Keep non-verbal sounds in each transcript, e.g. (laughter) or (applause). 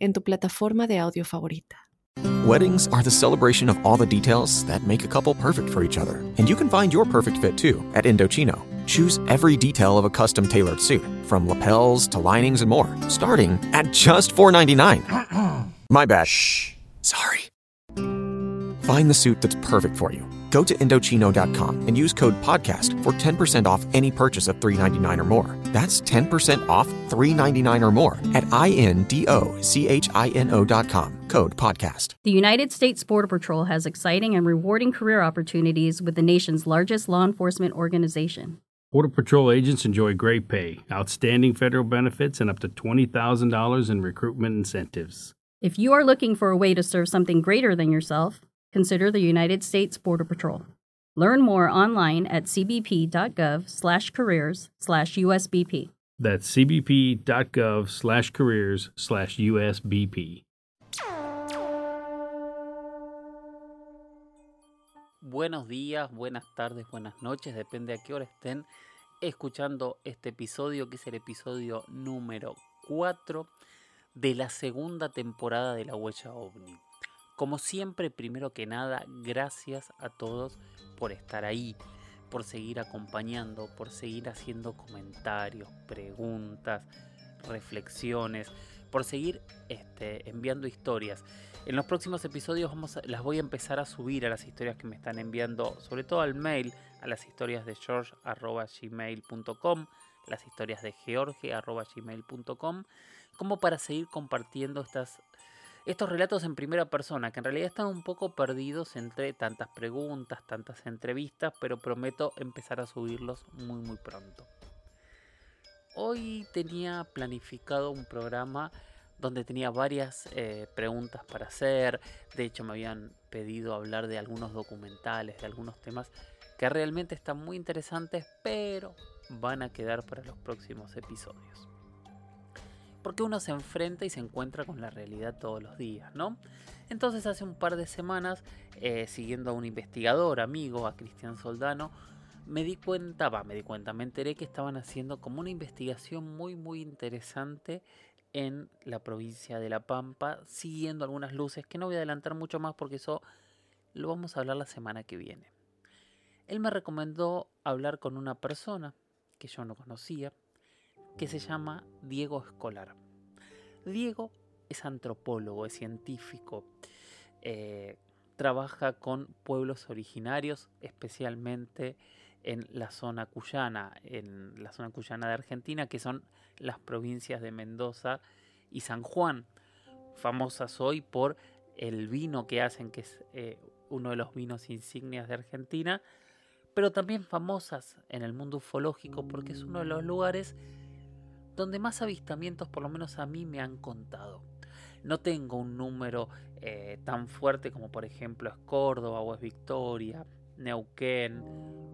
en tu plataforma de audio favorita. Weddings are the celebration of all the details that make a couple perfect for each other. And you can find your perfect fit too at Indochino. Choose every detail of a custom tailored suit, from lapels to linings and more, starting at just $4.99. (clears throat) My bad. Shh. Sorry. Find the suit that's perfect for you. Go to Indochino.com and use code PODCAST for 10% off any purchase of $3.99 or more. That's 10% off $3.99 or more at INDOCHINO.com. Code PODCAST. The United States Border Patrol has exciting and rewarding career opportunities with the nation's largest law enforcement organization. Border Patrol agents enjoy great pay, outstanding federal benefits, and up to $20,000 in recruitment incentives. If you are looking for a way to serve something greater than yourself, consider the United States Border Patrol. Learn more online at cbp.gov/careers/usbp. That's cbp.gov slash careers slash USBP. Buenos días, buenas tardes, buenas noches, depende a qué hora estén escuchando este episodio, que es el episodio número 4 de la segunda temporada de La Huella OVNI. Como siempre, primero que nada, gracias a todos por estar ahí, por seguir acompañando, por seguir haciendo comentarios, preguntas, reflexiones, por seguir este, enviando historias. En los próximos episodios vamos las voy a empezar a subir a las historias que me están enviando, sobre todo al mail, a las historias de george.gmail.com, las historias de george.gmail.com, como para seguir compartiendo estas, estos relatos en primera persona, que en realidad están un poco perdidos entre tantas preguntas, tantas entrevistas, pero prometo empezar a subirlos muy muy pronto. Hoy tenía planificado un programa donde tenía varias eh, preguntas para hacer. De hecho, me habían pedido hablar de algunos documentales, de algunos temas que realmente están muy interesantes, pero van a quedar para los próximos episodios. Porque uno se enfrenta y se encuentra con la realidad todos los días, ¿no? Entonces hace un par de semanas, eh, siguiendo a un investigador amigo, a Cristian Soldano, me di cuenta, va, me di cuenta, me enteré que estaban haciendo como una investigación muy, muy interesante en la provincia de La Pampa, siguiendo algunas luces que no voy a adelantar mucho más porque eso lo vamos a hablar la semana que viene. Él me recomendó hablar con una persona que yo no conocía, que se llama Diego Escolar. Diego es antropólogo, es científico, eh, trabaja con pueblos originarios, especialmente en la zona cuyana, en la zona cuyana de Argentina, que son las provincias de Mendoza y San Juan, famosas hoy por el vino que hacen, que es eh, uno de los vinos insignias de Argentina, pero también famosas en el mundo ufológico porque es uno de los lugares donde más avistamientos, por lo menos a mí, me han contado. No tengo un número eh, tan fuerte como por ejemplo es Córdoba o es Victoria, Neuquén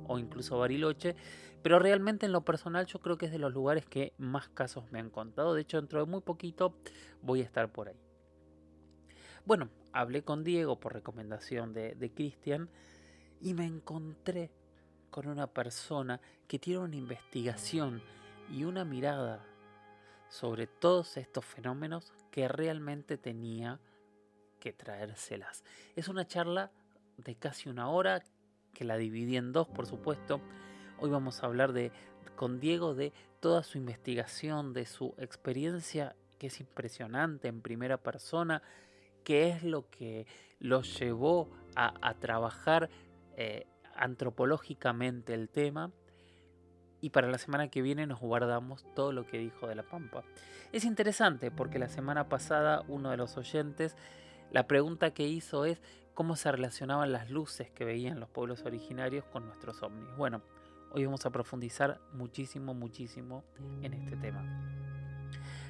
o incluso Bariloche, pero realmente en lo personal yo creo que es de los lugares que más casos me han contado. De hecho, dentro de muy poquito voy a estar por ahí. Bueno, hablé con Diego por recomendación de, de Cristian y me encontré con una persona que tiene una investigación y una mirada sobre todos estos fenómenos que realmente tenía que traérselas. Es una charla de casi una hora que la dividí en dos, por supuesto. Hoy vamos a hablar de con Diego de toda su investigación, de su experiencia que es impresionante en primera persona, qué es lo que lo llevó a, trabajar eh, antropológicamente el tema. Y para la semana que viene nos guardamos todo lo que dijo de la Pampa. Es interesante porque la semana pasada uno de los oyentes, la pregunta que hizo es cómo se relacionaban las luces que veían los pueblos originarios con nuestros ovnis. Bueno, hoy vamos a profundizar muchísimo, muchísimo en este tema.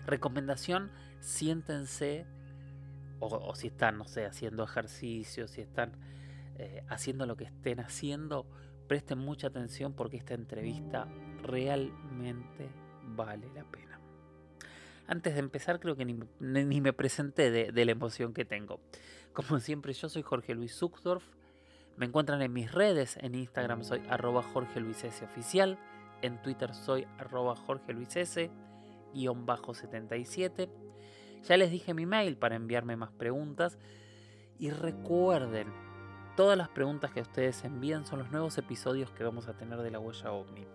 Recomendación, siéntense o, si están, no sé, haciendo ejercicio, si están eh, haciendo lo que estén haciendo, presten mucha atención porque esta entrevista realmente vale la pena. Antes de empezar, creo que ni, me presenté de, de, la emoción que tengo. Como siempre, yo soy Jorge Luis Zuckdorf. Me encuentran en mis redes. En Instagram soy arroba Jorge Luis S. Oficial. En Twitter soy arroba Jorge Luis S. 77. Ya les dije mi mail para enviarme más preguntas. Y recuerden, todas las preguntas que ustedes envían son los nuevos episodios que vamos a tener de la huella ovni.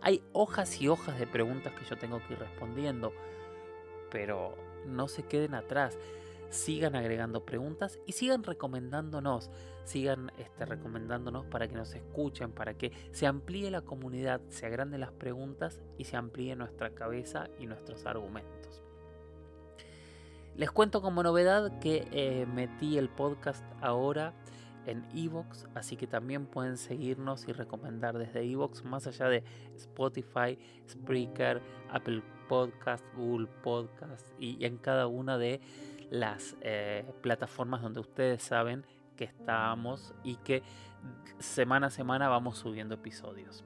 Hay hojas y hojas de preguntas que yo tengo que ir respondiendo, pero no se queden atrás. Sigan agregando preguntas y sigan recomendándonos, sigan este, recomendándonos para que nos escuchen, para que se amplíe la comunidad, se agranden las preguntas y se amplíe nuestra cabeza y nuestros argumentos. Les cuento como novedad que eh, metí el podcast ahora en Evox, así que también pueden seguirnos y recomendar desde Evox, más allá de Spotify, Spreaker, Apple Podcast, Google Podcast y, en cada una de las eh, plataformas donde ustedes saben que estamos y que semana a semana vamos subiendo episodios.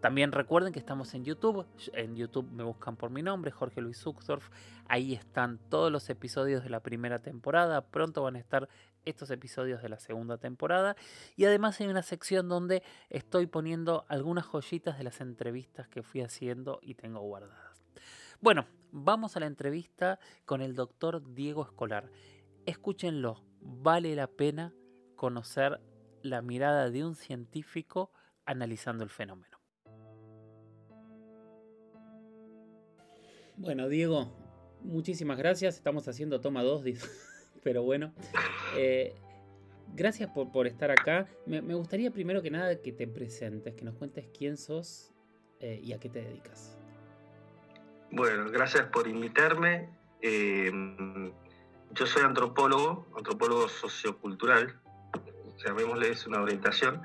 También recuerden que estamos en YouTube. En YouTube me buscan por mi nombre, Jorge Luis Zuxdorf. Ahí están todos los episodios de la primera temporada. Pronto van a estar estos episodios de la segunda temporada. Y además hay una sección donde estoy poniendo algunas joyitas de las entrevistas que fui haciendo y tengo guardadas. Bueno, vamos a la entrevista con el doctor Diego Escolar. Escúchenlo, vale la pena conocer la mirada de un científico analizando el fenómeno. Bueno, Diego, muchísimas gracias. Estamos haciendo toma 2, pero bueno. Eh, gracias por, estar acá. Me, gustaría primero que nada que te presentes, que nos cuentes quién sos eh, y a qué te dedicas. Bueno, gracias por invitarme. Eh, yo soy antropólogo, antropólogo sociocultural, llamémosle, es una orientación,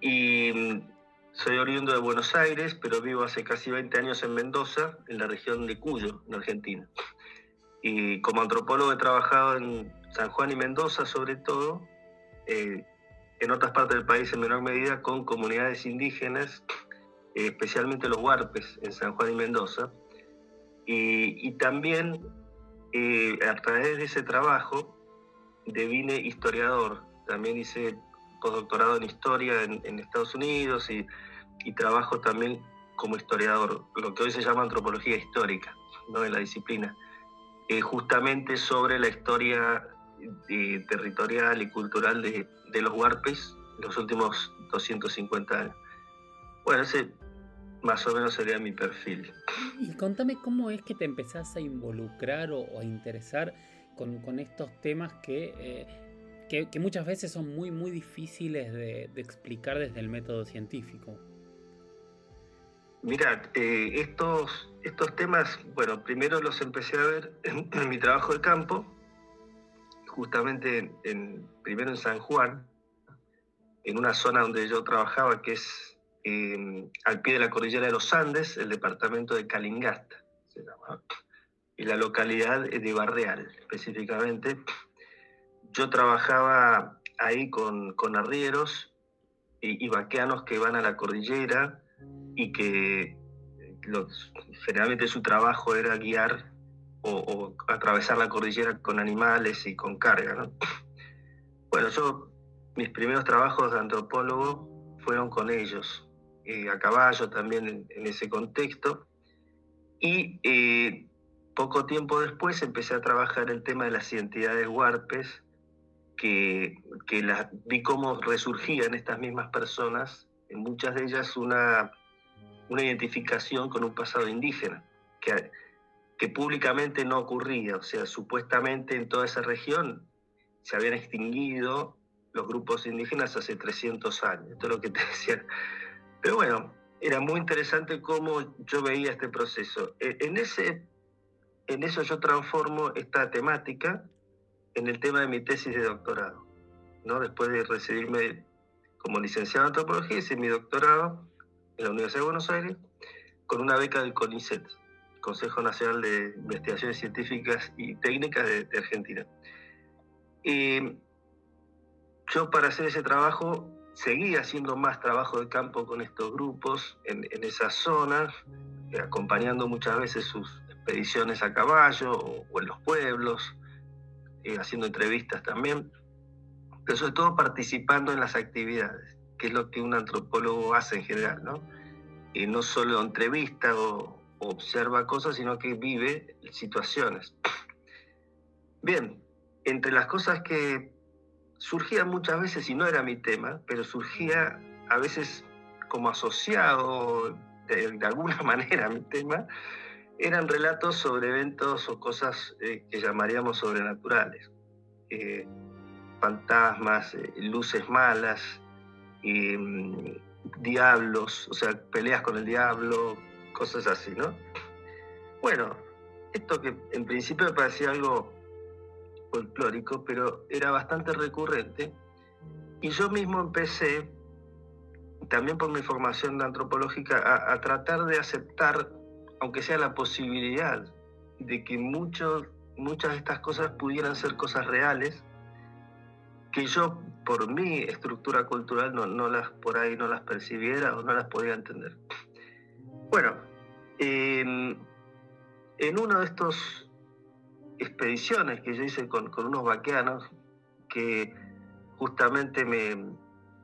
y soy oriundo de Buenos Aires, pero vivo hace casi 20 años en Mendoza, en la región de Cuyo, en Argentina. Y como antropólogo he trabajado en San Juan y Mendoza sobre todo, eh, en otras partes del país en menor medida con comunidades indígenas, eh, especialmente los huarpes en San Juan y Mendoza. Y, también eh, a través de ese trabajo devine historiador. También hice postdoctorado en historia en, Estados Unidos y, trabajo también como historiador, lo que hoy se llama antropología histórica, ¿no? en la disciplina, eh, justamente sobre la historia eh, territorial y cultural de, de los huarpes en los últimos 250 años. Bueno, ese más o menos sería mi perfil. Y contame cómo es que te empezás a involucrar o, a interesar con, con, estos temas que eh, que, muchas veces son muy, muy difíciles de, explicar desde el método científico. Mira, eh, estos, estos temas, bueno, primero los empecé a ver en, mi trabajo de campo, justamente en, primero en San Juan, en una zona donde yo trabajaba, que es em, al pie de la cordillera de los Andes, el departamento de Calingasta, se llama, y la localidad de Barreal, específicamente. Yo trabajaba ahí con, con arrieros y, vaqueanos que van a la cordillera y que generalmente su trabajo era guiar o, atravesar la cordillera con animales y con carga. (laughs) Bueno, yo, mis primeros trabajos de antropólogo fueron con ellos, eh, a caballo también en, ese contexto. Y eh, poco tiempo después empecé a trabajar el tema de las identidades huarpes que, que vi cómo resurgían estas mismas personas, en muchas de ellas una, una identificación con un pasado indígena, que, que públicamente no ocurría, o sea, supuestamente en toda esa región se habían extinguido los grupos indígenas hace 300 años, esto es lo que te (laughs) decía. Pero bueno, era muy interesante cómo yo veía este proceso. E, en, ese, en eso yo transformo esta temática en el tema de mi tesis de doctorado. ¿no? Después de recibirme como licenciado en antropología, hice mi doctorado en la Universidad de Buenos Aires con una beca del CONICET, Consejo Nacional de Investigaciones Científicas y Técnicas de, Argentina. Yo para hacer ese trabajo seguí haciendo más trabajo de campo con estos grupos en, esas zonas, eh, acompañando muchas veces sus expediciones a caballo o, en los pueblos, eh, haciendo entrevistas también, pero sobre todo participando en las actividades, que es lo que un antropólogo hace en general, ¿no? Y no solo entrevista o, observa cosas, sino que vive situaciones. Bien, entre las cosas que surgía muchas veces, y no era mi tema, pero surgía a veces como asociado de, alguna (laughs) manera a mi tema, eran relatos sobre eventos o cosas eh, que llamaríamos sobrenaturales. Eh, fantasmas, eh, luces malas, mm, diablos, o sea, peleas con el diablo, cosas así, ¿no? Bueno, esto que en principio me parecía algo folclórico, pero era bastante recurrente. Y yo mismo empecé, también por mi formación antropológica, a, tratar de aceptar, aunque sea la posibilidad, de que muchas de estas cosas pudieran ser cosas reales, que yo por mi estructura cultural no, las por ahí no las percibiera o no las podía entender. Bueno, en uno de estos expediciones que yo hice con, unos vaqueanos que justamente me,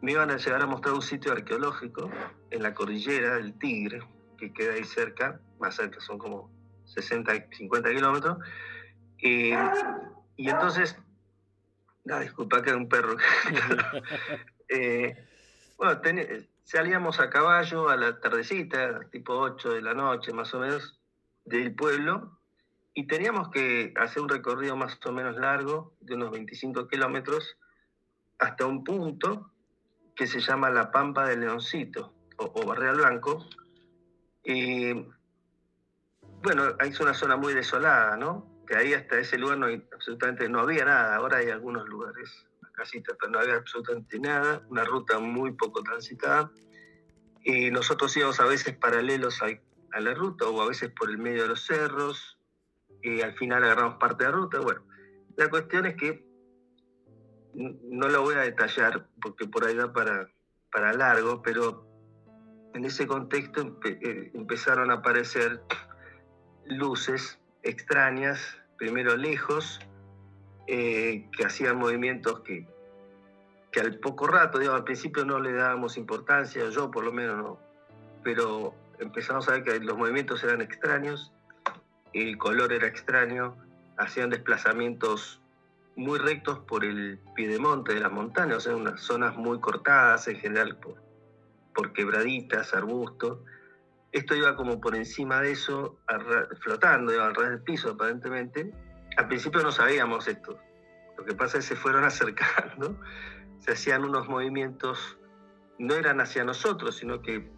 me, iban a llegar a mostrar un sitio arqueológico en la cordillera del Tigre, que queda ahí cerca, más cerca son como 60, 50 kilómetros. y entonces, no, disculpa que era un perro. (laughs) eh, bueno, salíamos a caballo a la tardecita, tipo 8 de la noche más o menos, del pueblo, y teníamos que hacer un recorrido más o menos largo, de unos 25 kilómetros, hasta un punto que se llama la Pampa del Leoncito o, Barreal Blanco. Y bueno, es una zona muy desolada, ¿no? Que ahí hasta ese lugar no absolutamente no había nada. Ahora hay algunos lugares, pero no había absolutamente nada. Una ruta muy poco transitada. Y nosotros íbamos a veces paralelos a, la ruta o a veces por el medio de los cerros y al final agarramos parte de la ruta. Bueno, la cuestión es que no lo voy a detallar porque por ahí va para, para largo, pero en ese contexto eh, empezaron a aparecer luces extrañas, primero lejos, eh, que hacían movimientos que, que al poco rato, digamos, al principio no le dábamos importancia, yo por lo menos no, pero empezamos a ver que los movimientos eran extraños el color era extraño, hacían desplazamientos muy rectos por el piedemonte de las montañas, o sea, unas zonas muy cortadas en general por, por quebraditas, arbustos. Esto iba como por encima de eso, flotando, iba al ras del piso aparentemente. Al principio no sabíamos esto. Lo que pasa es que se fueron (laughs) acercando, se hacían unos movimientos, no eran hacia nosotros, sino que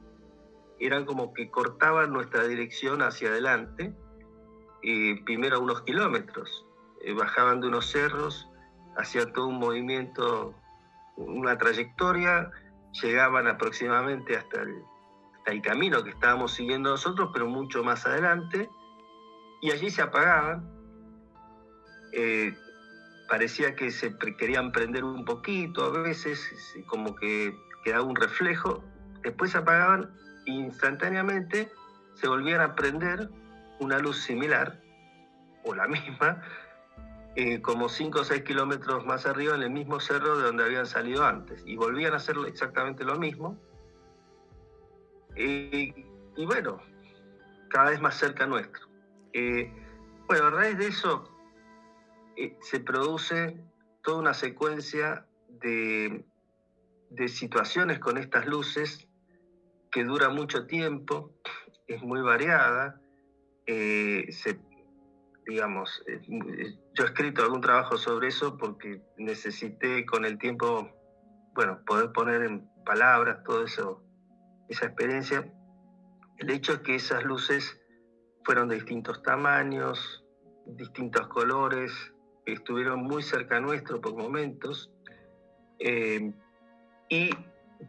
eran como que cortaban nuestra dirección hacia adelante primero a unos kilómetros. Eh, bajaban de unos cerros, hacían todo un movimiento, una trayectoria, llegaban aproximadamente hasta el, el camino que estábamos siguiendo nosotros, pero mucho más adelante, y allí se apagaban. Eh, parecía que se querían prender un poquito a veces, como que quedaba un reflejo, después se apagaban e instantáneamente se volvían a prender una luz similar o la misma, eh, como 5 o 6 kilómetros más arriba en el mismo cerro de donde habían salido antes. Y volvían a hacer exactamente lo mismo. Y bueno, cada vez más cerca nuestro. Eh, bueno, a raíz de eso eh, se produce toda una secuencia de, de situaciones con estas luces que dura mucho tiempo, es muy variada, eh, digamos, yo he escrito algún trabajo sobre eso porque necesité con el tiempo, bueno, poder poner en palabras todo eso, esa experiencia. El hecho es que esas luces fueron de distintos tamaños, distintos colores, estuvieron muy cerca nuestro por momentos. Eh, y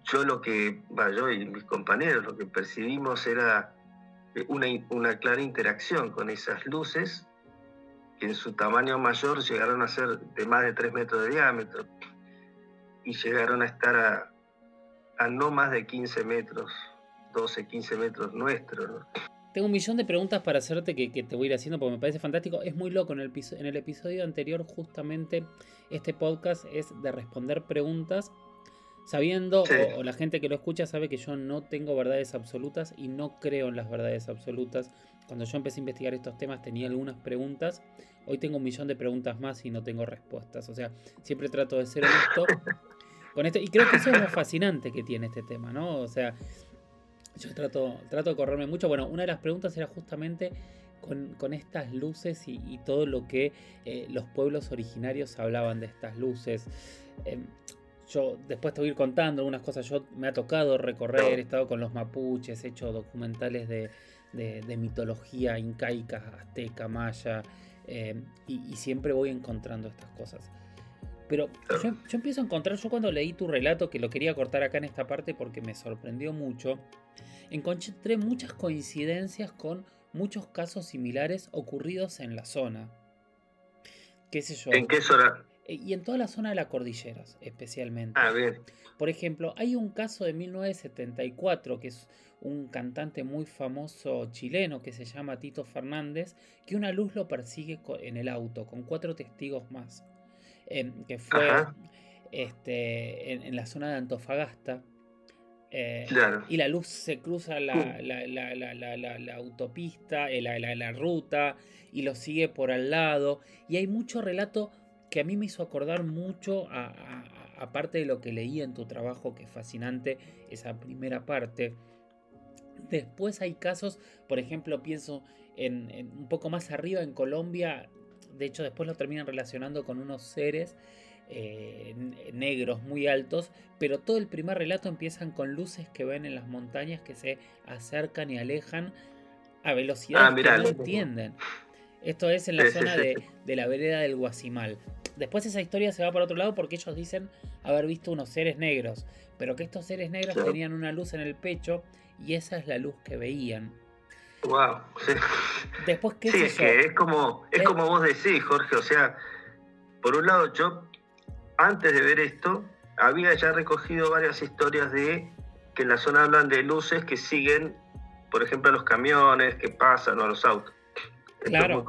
yo lo que, yo y mis compañeros, lo que percibimos era una, una clara interacción con esas luces que en su tamaño mayor llegaron a ser de más de 3 metros de diámetro y llegaron a estar a, a no más de 15 metros, 12, 15 metros nuestros. Tengo un millón de preguntas para hacerte que, te voy a ir haciendo porque me parece fantástico. Es muy loco. En el, en el episodio anterior, justamente, este podcast es de responder preguntas sabiendo, o, la gente que lo escucha sabe que yo no tengo verdades absolutas y no creo en las verdades absolutas. Cuando yo empecé a investigar estos temas tenía algunas preguntas, hoy tengo un millón de preguntas más y no tengo respuestas. O sea, siempre trato de ser honesto (laughs) con esto y creo que eso es lo fascinante que tiene este tema, ¿no? O sea, yo trato, trato de correrme mucho. Bueno, una de las preguntas era justamente con, estas luces y, todo lo que eh, los pueblos originarios hablaban de estas luces. Em, yo después te voy a ir contando algunas cosas. Yo me ha tocado recorrer, he estado con los mapuches, he hecho documentales de, mitología incaica, azteca, maya, em, y, siempre voy encontrando estas cosas. Pero yo, yo, empiezo a encontrar, yo cuando leí tu relato, que lo quería cortar acá en esta parte porque me sorprendió mucho, encontré muchas coincidencias con muchos casos similares ocurridos en la zona. ¿Qué sé yo? ¿En qué zona? Eh, y en toda la zona de las cordilleras, especialmente. Ah, bien. Por ejemplo, hay un caso de 1974 que es un cantante muy famoso chileno que se llama Tito Fernández, que una luz lo persigue en el auto con cuatro testigos más, em, que fue este, en, la zona de Antofagasta. Eh, y la luz se cruza la, autopista, eh, la, ruta, y lo sigue por al lado. Y hay mucho relato que a mí me hizo acordar mucho, aparte de lo que leí en tu trabajo, que es fascinante, esa primera parte. Después hay casos, por ejemplo, pienso en, un poco más arriba en Colombia, de hecho después lo terminan relacionando con unos seres eh, negros muy altos, pero todo el primer relato empiezan con luces que ven en las montañas que se acercan y alejan a velocidades ah, que no entienden. Esto es en la zona De, de, la vereda del Guasimal. Después esa historia se va para otro lado porque ellos dicen haber visto unos seres negros, pero que estos seres negros tenían una luz en el pecho y esa es la luz que veían. Wow. Después, ¿qué sí, es que es como, es como vos decís, Jorge. O sea, por un lado, yo antes de ver esto, había ya recogido varias historias de que en la zona hablan de luces que siguen, por ejemplo, a los camiones que pasan o a los autos. Claro.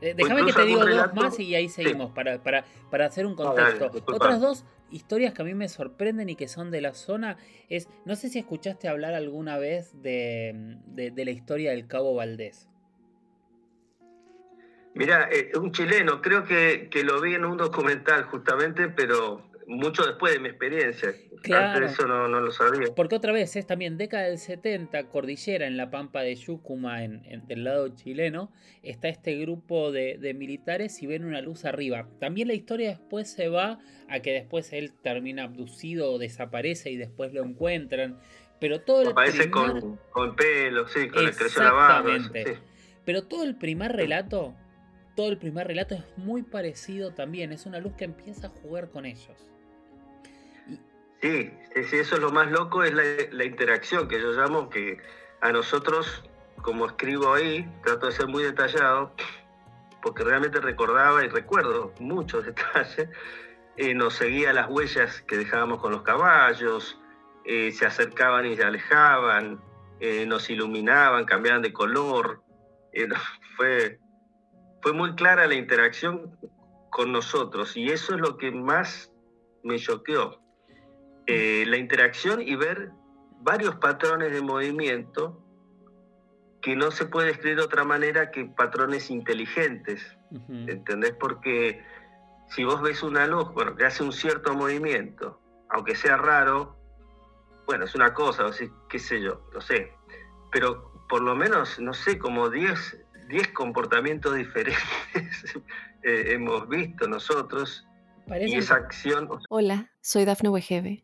Eh, déjame que te digo dos más y ahí seguimos para, para, para, hacer un contexto. Otras dos historias que a mí me sorprenden y que son de la zona es, no sé si escuchaste hablar alguna vez de, de la historia del Cabo Valdés. Mira, eh, un chileno, creo que, lo vi en un documental justamente, pero mucho después de mi experiencia. Claro. eso no, lo sabía. Porque otra vez es también década del 70, cordillera en la pampa de Yucuma, en, del lado chileno, está este grupo de, militares y ven una luz arriba. También la historia después se va a que después él termina abducido o desaparece y después lo encuentran. Pero todo el Aparece con, con pelo, sí, con. Pero todo el primer relato todo el primer relato es muy parecido también. Es una luz que empieza a jugar con ellos. Sí, sí, eso es lo más loco, es la, interacción que yo llamo que a nosotros, como escribo ahí, trato de ser muy detallado, porque realmente recordaba y recuerdo muchos (laughs) detalles. Eh, nos seguía las huellas que dejábamos con los caballos, eh, se acercaban y se alejaban, eh, nos iluminaban, cambiaban de color. (laughs) fue, fue muy clara la interacción con nosotros y eso es lo que más me choqueó. Eh, la interacción y ver varios patrones de movimiento que no se puede escribir de otra manera que patrones inteligentes. ¿Entendés? Porque si vos ves una luz, bueno, que hace un cierto movimiento, aunque sea raro, bueno, es una cosa, o qué sé yo, no sé. Pero por lo menos, no sé, como 10 10 comportamientos diferentes (laughs) eh, hemos visto nosotros y esa acción. Hola, soy Dafne Wegebe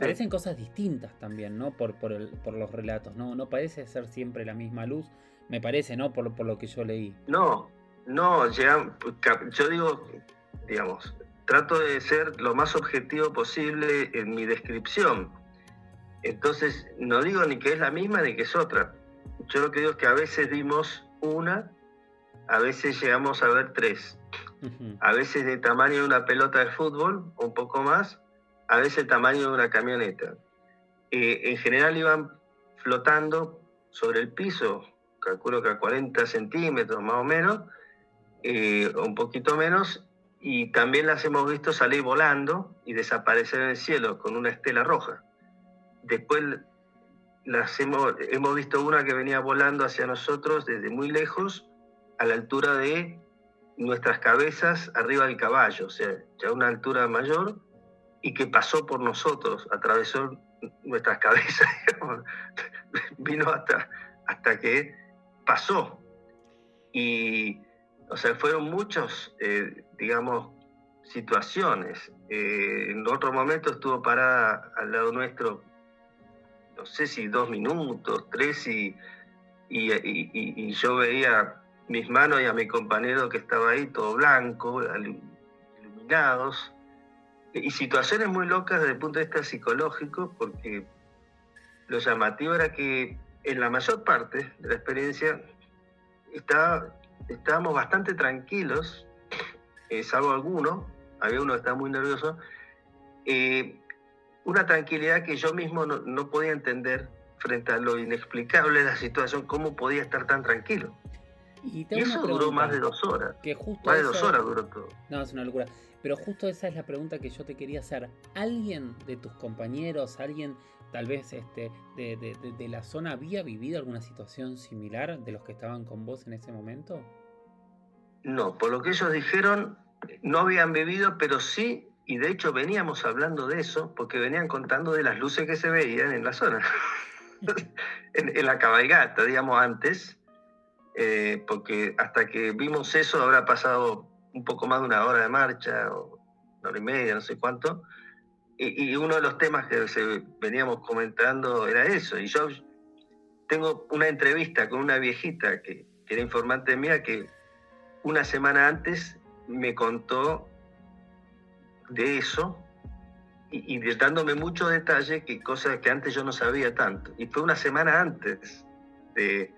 Parecen cosas distintas también, ¿no? Por, por, los relatos, ¿no? No parece ser siempre la misma luz, me parece, ¿no? Por, por lo que yo leí. No, no, yo digo, digamos, trato de ser lo más objetivo posible en mi descripción. Entonces, no digo ni que es la misma ni que es otra. Yo lo que digo es que a veces vimos una, a veces llegamos a ver tres. A veces de tamaño de una pelota de fútbol, un poco más, a veces el tamaño de una camioneta. Eh, en general iban flotando sobre el piso, calculo que a 40 centímetros más o menos, eh, un poquito menos, y también las hemos visto salir volando y desaparecer en el cielo con una estela roja. Después las hemos, visto una que venía volando hacia nosotros desde muy lejos, a la altura de nuestras cabezas, arriba del caballo, o sea, ya una altura mayor, y que pasó por nosotros, atravesó nuestras cabezas, (laughs) vino hasta, hasta que pasó. Y o sea, fueron muchos, eh, digamos, situaciones. Eh, en otro momento estuvo parada al lado nuestro, no sé si dos minutos, tres, y, y, yo veía mis manos y a mi compañero que estaba ahí, todo blanco, iluminados, y situaciones muy locas desde el punto de vista psicológico, porque lo llamativo era que en la mayor parte de la experiencia estaba estábamos bastante tranquilos, eh, salvo alguno, había uno que estaba muy nervioso, eh, una tranquilidad que yo mismo no, podía entender frente a lo inexplicable de la situación, cómo podía estar tan tranquilo. Y, eso duró más de dos horas. Que justo más de dos horas duró todo. No, es una locura. Pero justo esa es la pregunta que yo te quería hacer. ¿Alguien de tus compañeros, alguien tal vez este, de, la zona había vivido alguna situación similar de los que estaban con vos en ese momento? No, por lo que ellos dijeron, no habían vivido, pero sí, y de hecho veníamos hablando de eso, porque venían contando de las luces que se veían en la zona, (laughs) en, la cabalgata, digamos, antes, eh, porque hasta que vimos eso habrá pasado un poco más de una hora de marcha, o una hora y media, no sé cuánto, y, uno de los temas que se veníamos comentando era eso, y yo tengo una entrevista con una viejita que, era informante mía que una semana antes me contó de eso y, dándome mucho detalle, que cosas que antes yo no sabía tanto. Y fue una semana antes de...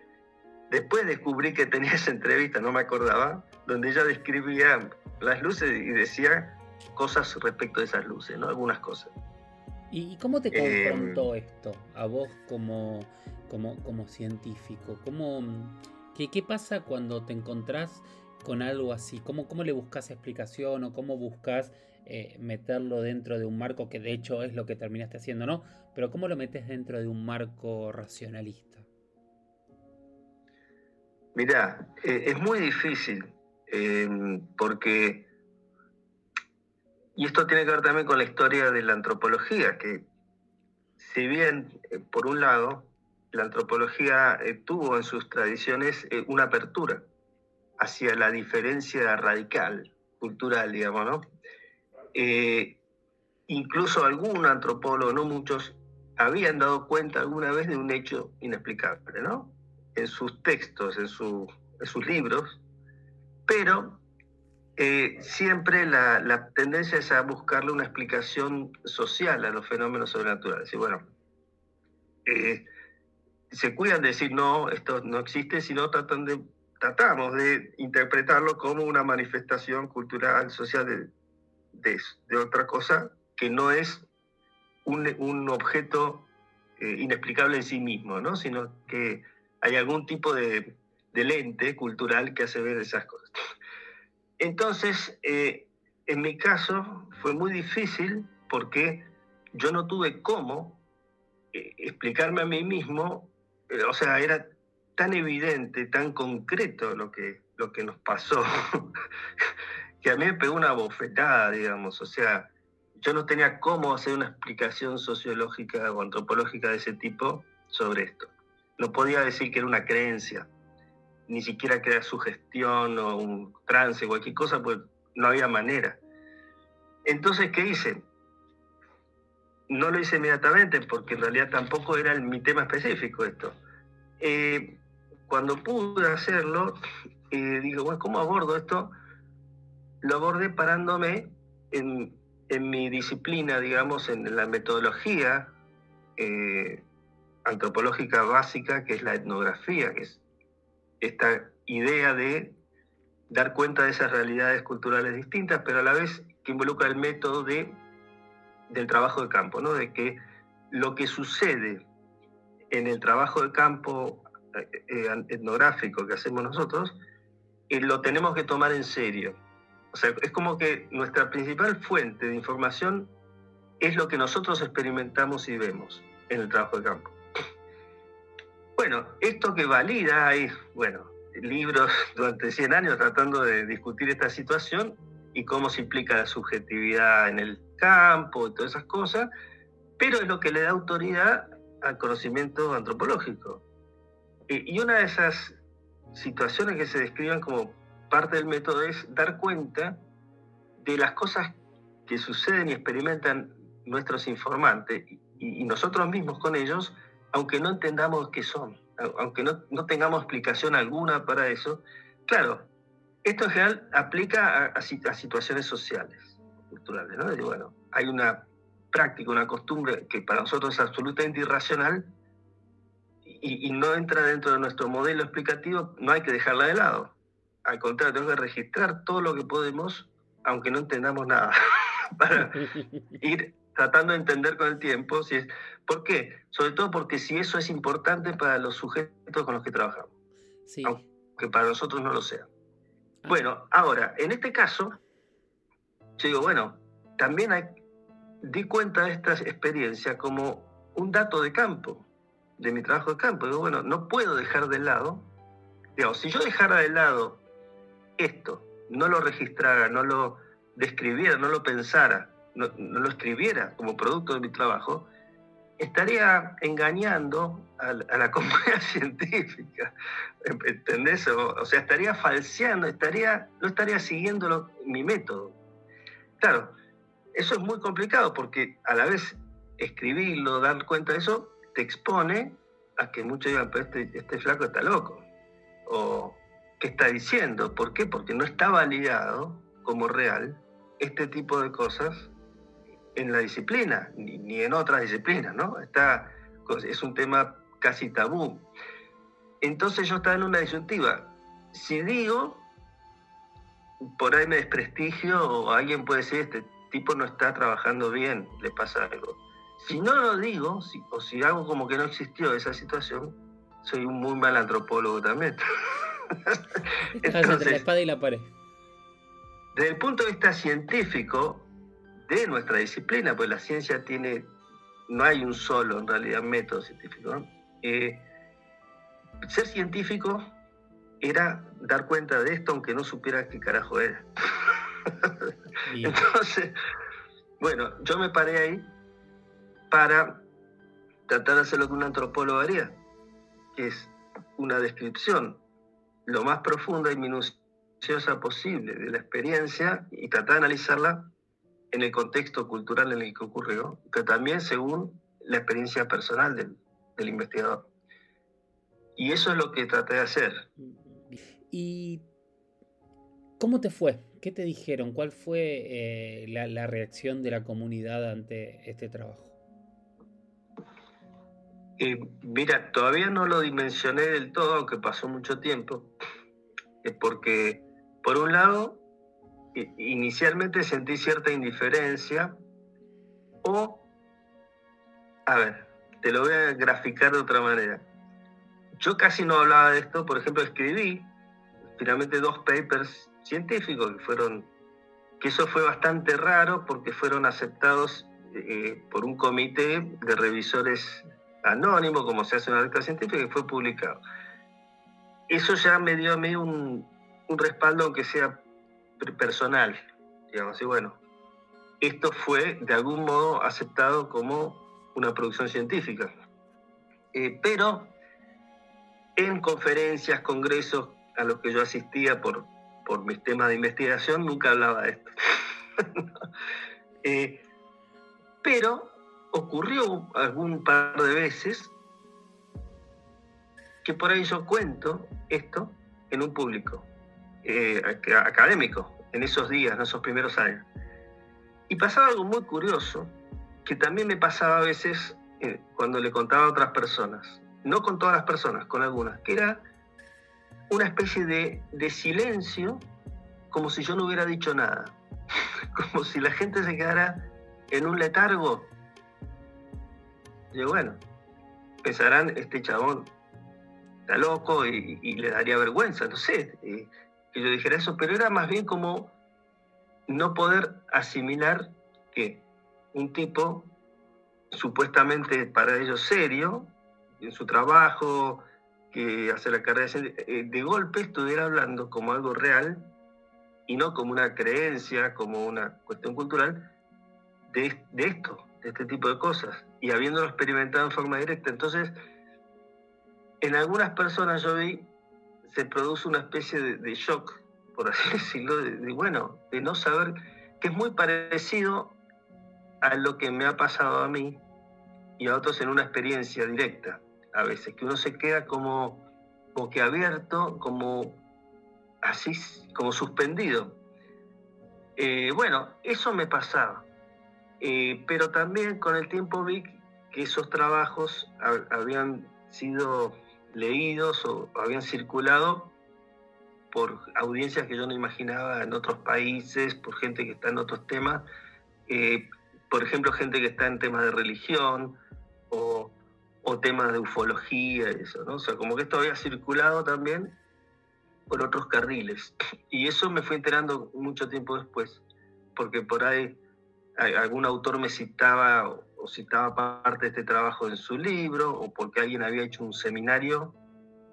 Después descubrí que tenía esa entrevista, no me acordaba, donde ella describía las luces y decía cosas respecto de esas luces, ¿no? Algunas cosas. ¿Y cómo te confrontó em, esto a vos como, como, como científico? ¿Cómo, qué, ¿Qué pasa cuando te encontrás con algo así? ¿Cómo, cómo le buscas explicación o cómo buscas eh, meterlo dentro de un marco que de hecho es lo que terminaste haciendo, ¿no? Pero ¿cómo lo metes dentro de un marco racionalista? Mirá, eh, es muy difícil em, porque, y esto tiene que ver también con la historia de la antropología, que si bien, eh, por un lado, la antropología tuvo en sus tradiciones una apertura, hacia la diferencia radical, cultural, digamos, ¿no? Eh, incluso algún antropólogo, no muchos, habían dado cuenta alguna vez de un hecho inexplicable, ¿no? En sus textos, en, sus libros, pero eh, siempre la, tendencia es a buscarle una explicación social a los fenómenos sobrenaturales. Y bueno, eh, se cuidan de decir no, esto no existe, sino tratan tratamos de interpretarlo como una manifestación cultural, social de, de, otra cosa que no es un, un objeto eh, inexplicable en sí mismo, ¿no? sino que hay algún tipo de, de, lente cultural que hace ver esas cosas. Entonces, eh, en mi caso fue muy difícil porque yo no tuve cómo eh, explicarme a mí mismo, o sea, era tan evidente, tan concreto lo que, lo que nos pasó, (laughs) que a mí me pegó una bofetada, digamos. O sea, yo no tenía cómo hacer una explicación sociológica o antropológica de ese tipo sobre esto. No podía decir que era una creencia, ni siquiera que sugestión o un trance, cualquier cosa, pues no había manera. Entonces, ¿qué hice? No lo hice inmediatamente porque en realidad tampoco era mi tema específico esto. Eh, cuando pude hacerlo, eh, digo, bueno, ¿cómo abordo esto? Lo abordé parándome en, mi disciplina, digamos, en la metodología eh, antropológica básica, que es la etnografía, que es esta idea de dar cuenta de esas realidades culturales distintas, pero a la vez que involucra el método de, del trabajo de campo, ¿no? de que lo que sucede en el trabajo de campo eh, eh, etnográfico que hacemos nosotros, eh, lo tenemos que tomar en serio. O sea, es como que nuestra principal fuente de información es lo que nosotros experimentamos y vemos en el trabajo de campo. Bueno, esto que valida, hay, bueno, libros durante 100 años tratando de discutir esta situación y cómo se implica la subjetividad en el campo y todas esas cosas, pero es lo que le da autoridad al conocimiento antropológico. Y una de esas situaciones que se describen como parte del método es dar cuenta de las cosas que suceden y experimentan nuestros informantes y, nosotros mismos con ellos, aunque no entendamos qué son, aunque no, no tengamos explicación alguna para eso. Claro, esto en general aplica a, situaciones sociales, culturales, ¿no? bueno, hay una práctica, una costumbre que para nosotros es absolutamente irracional y, no entra dentro de nuestro modelo explicativo, no hay que dejarla de lado. Al contrario, tenemos que registrar todo lo que podemos, aunque no entendamos nada, (laughs) para (laughs) ir tratando de entender con el tiempo. Si es, ¿Por qué? Sobre todo porque si eso es importante para los sujetos con los que trabajamos, sí. aunque para nosotros no lo sea. Bueno, ahora, en este caso, yo digo, bueno, también hay, di cuenta de esta experiencia como un dato de campo, de mi trabajo de campo. Digo, bueno, no puedo dejar de lado, digamos, si yo dejara de lado esto, no lo registrara, no lo describiera, no lo pensara, no, lo escribiera como producto de mi trabajo, estaría engañando a, la (laughs) comunidad científica, ¿entendés? O, sea, estaría falseando, estaría, no estaría siguiendo mi método. Claro, eso es muy complicado porque a la vez escribirlo, dar cuenta de eso, te expone a que muchos digan, pero este, este flaco está loco. O, ¿qué está diciendo? ¿Por qué? Porque no está validado como real este tipo de cosas en la disciplina, ni, en otras disciplinas, ¿no? Está, es un tema casi tabú. Entonces yo estaba en una disyuntiva. Si digo, por ahí me desprestigio o alguien puede decir, este tipo no está trabajando bien, le pasa algo. Si no lo digo, o si hago como que no existió esa situación, soy un muy mal antropólogo también. Entonces, la espada y la pared. Desde el punto de vista científico, de nuestra disciplina, pues la ciencia tiene, no hay un solo en realidad método científico. Eh, ser científico era dar cuenta de esto aunque no supiera qué carajo era. (laughs) Entonces, bueno, yo me paré ahí para tratar de hacer lo que un antropólogo haría, que es una descripción lo más profunda y minuciosa posible de la experiencia y tratar de analizarla en el contexto cultural en el que ocurrió, pero también según la experiencia personal del, investigador. Y eso es lo que traté de hacer. ¿Y cómo te fue? ¿Qué te dijeron? ¿Cuál fue eh, la, reacción de la comunidad ante este trabajo? Eh, mira, todavía no lo dimensioné del todo, aunque pasó mucho tiempo, es porque, por un lado, inicialmente sentí cierta indiferencia o, a ver, te lo voy a graficar de otra manera. Yo casi no hablaba de esto, por ejemplo, escribí finalmente dos papers científicos que fueron, que eso fue bastante raro porque fueron aceptados eh, por un comité de revisores anónimo, como se hace en revista científica, y fue publicado. Eso ya me dio a mí un, un respaldo, aunque sea personal, digamos, y bueno, esto fue de algún modo aceptado como una producción científica. Eh, pero en conferencias, congresos a los que yo asistía por, por mis temas de investigación, nunca hablaba de esto. (laughs) Eh, pero ocurrió algún par de veces que por ahí yo cuento esto en un público eh, académico, en esos días, en esos primeros años. Y pasaba algo muy curioso, que también me pasaba a veces eh, cuando le contaba a otras personas, no con todas las personas, con algunas, que era una especie de, de silencio, como si yo no hubiera dicho nada, (laughs) como si la gente se quedara en un letargo. Y bueno, pensarán, este chabón está loco y, le daría vergüenza, no sé, eh, que yo dijera eso, pero era más bien como no poder asimilar que un tipo supuestamente para ellos serio, en su trabajo, que hace la carrera de, eh, de golpe estuviera hablando como algo real y no como una creencia, como una cuestión cultural, de, de esto, de este tipo de cosas, y habiéndolo experimentado en forma directa. Entonces, en algunas personas yo vi, se produce una especie de, shock, por así (laughs) decirlo, de, bueno, de no saber, que es muy parecido a lo que me ha pasado a mí y a otros en una experiencia directa, a veces, que uno se queda como boquiabierto, como así, como suspendido. Eh, bueno, eso me pasaba, eh, pero también con el tiempo vi que esos trabajos habían sido leídos o habían circulado por audiencias que yo no imaginaba en otros países, por gente que está en otros temas, eh, por ejemplo, gente que está en temas de religión o, temas de ufología eso, ¿no? O sea, como que esto había circulado también por otros carriles. Y eso me fue enterando mucho tiempo después, porque por ahí algún autor me citaba o citaba parte de este trabajo en su libro, o porque alguien había hecho un seminario,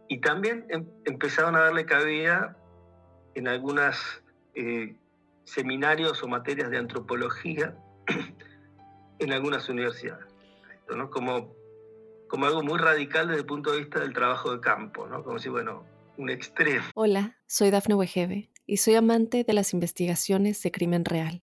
y también em, empezaron a darle cabida en algunos eh, seminarios o materias de antropología (clears throat) en algunas universidades, ¿no? como, como algo muy radical desde el punto de vista del trabajo de campo, ¿no? como si, bueno, un extremo. Hola, soy Dafne Wegebe y soy amante de las investigaciones de crimen real.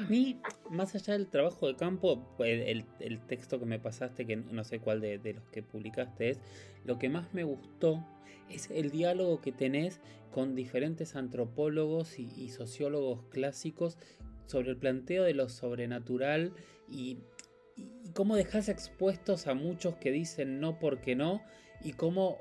mí, más allá del trabajo de campo, pues, el, texto que me pasaste, que no sé cuál de, los que publicaste es, lo que más me gustó es el diálogo que tenés con diferentes antropólogos y, sociólogos clásicos sobre el planteo de lo sobrenatural y, cómo dejás expuestos a muchos que dicen no porque no y cómo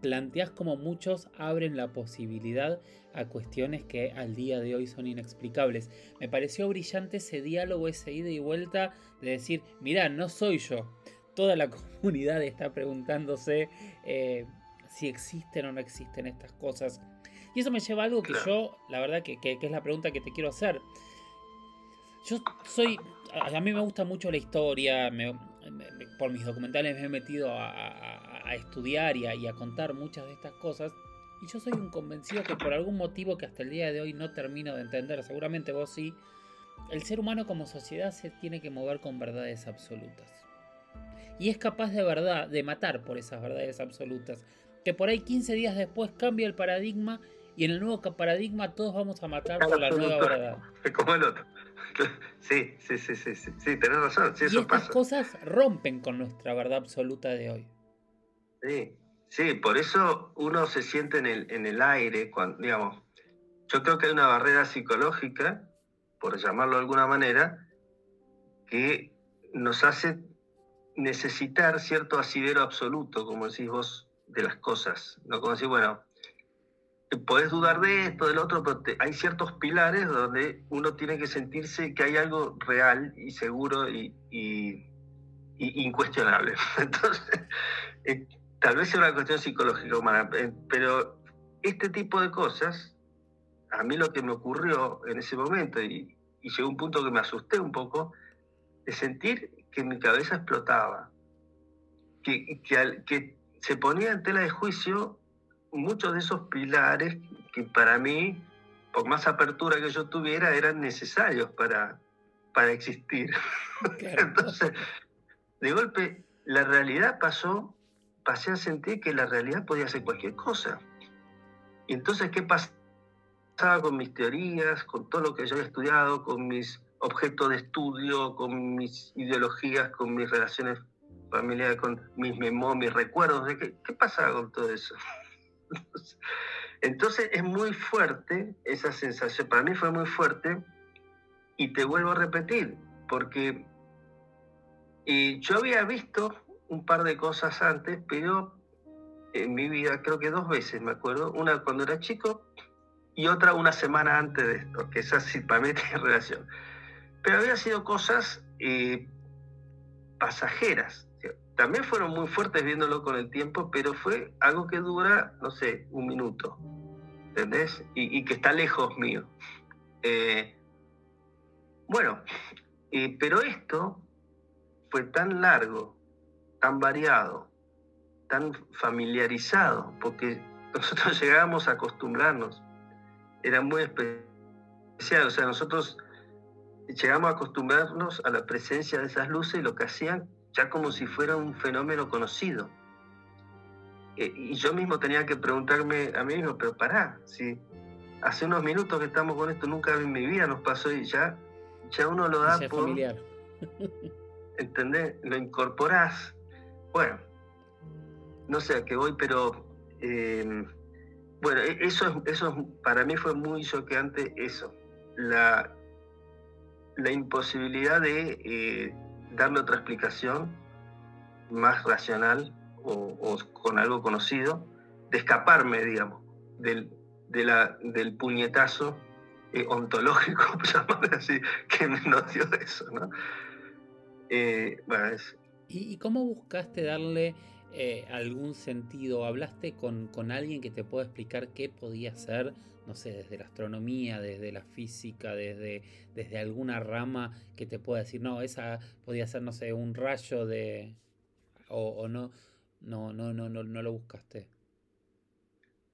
planteás como muchos abren la posibilidad a cuestiones que al día de hoy son inexplicables. Me pareció brillante ese diálogo, ese ida y vuelta de decir, mirá, no soy yo. Toda la (laughs) comunidad está preguntándose eh, si existen o no existen estas cosas. Y eso me lleva a algo que yo, la verdad que, es la pregunta que te quiero hacer. Yo soy, a mí me gusta mucho la historia, por mis documentales me he metido a a estudiar y a, contar muchas de estas cosas. Y yo soy un convencido que por algún motivo que hasta el día de hoy no termino de entender, seguramente vos sí, el ser humano como sociedad se tiene que mover con verdades absolutas. Y es capaz de verdad, de matar por esas verdades absolutas. Que por ahí 15 días después cambia el paradigma y en el nuevo paradigma todos vamos a matar por la nueva verdad. (laughs) Como el otro. Sí, sí, sí, sí, sí, tenés razón. Sí, y estas cosas rompen con nuestra verdad absoluta de hoy. Sí, sí, por eso uno se siente en el, en el aire, cuando, digamos, yo creo que hay una barrera psicológica, por llamarlo de alguna manera, que nos hace necesitar cierto asidero absoluto, como decís vos, de las cosas. ¿no? Como decir, bueno, podés dudar de esto, del otro, pero hay ciertos pilares donde uno tiene que sentirse que hay algo real y seguro y, incuestionable. (laughs) Entonces, eh, tal vez sea una cuestión psicológica humana, eh, pero este tipo de cosas, a mí lo que me ocurrió en ese momento, y, llegó un punto que me asusté un poco, de sentir que mi cabeza explotaba, que, que, que se ponía en tela de juicio muchos de esos pilares que para mí, por más apertura que yo tuviera, eran necesarios para, para existir. (laughs) Entonces, de golpe, la realidad pasó, pasé a sentir que la realidad podía ser cualquier cosa. Y entonces, ¿qué pasaba con mis teorías, con todo lo que yo había estudiado, con mis objetos de estudio, con mis ideologías, con mis relaciones familiares, con mis memorias, mis recuerdos? ¿De qué, ¿Qué pasaba con todo eso? (laughs) Entonces es muy fuerte esa sensación, para mí fue muy fuerte y te vuelvo a repetir, porque y yo había visto un par de cosas antes, pero en mi vida creo que dos veces, me acuerdo, una cuando era chico y otra una semana antes de esto, que esa sí para mí (laughs) relación. Pero había sido cosas eh, pasajeras, también fueron muy fuertes viéndolo con el tiempo, pero fue algo que dura, no sé, un minuto, ¿entendés? Y, que está lejos mío. Eh, bueno, eh, pero esto fue tan largo, tan variado, tan familiarizado, porque (laughs) nosotros llegábamos a acostumbrarnos. Era muy especial, o sea, nosotros llegamos a acostumbrarnos a la presencia de esas luces y lo que hacían ya como si fuera un fenómeno conocido. Eh, y yo mismo tenía que preguntarme a mí mismo, pero pará, si hace unos minutos que estamos con esto, nunca en mi vida nos pasó y ya, ya uno lo da por... familiar. ¿Entendés? Lo incorporás. Bueno, no sé a qué voy, pero... Em, bueno, e, eso, eso para mí fue muy choqueante, eso. La, la imposibilidad de eh, darle otra explicación más racional o, con algo conocido, de escaparme, digamos, del, del puñetazo eh, ontológico, (laughs) así, que (laughs) nos dio eso, ¿no? Eh, ¿Y, cómo buscaste darle eh, algún sentido? ¿Hablaste con, con, alguien que te pueda explicar qué podía ser no sé, desde la astronomía, desde la física, desde, desde alguna rama que te pueda decir, no, esa podía ser, no sé, un rayo de... o, no, no, no, no, no, no lo buscaste.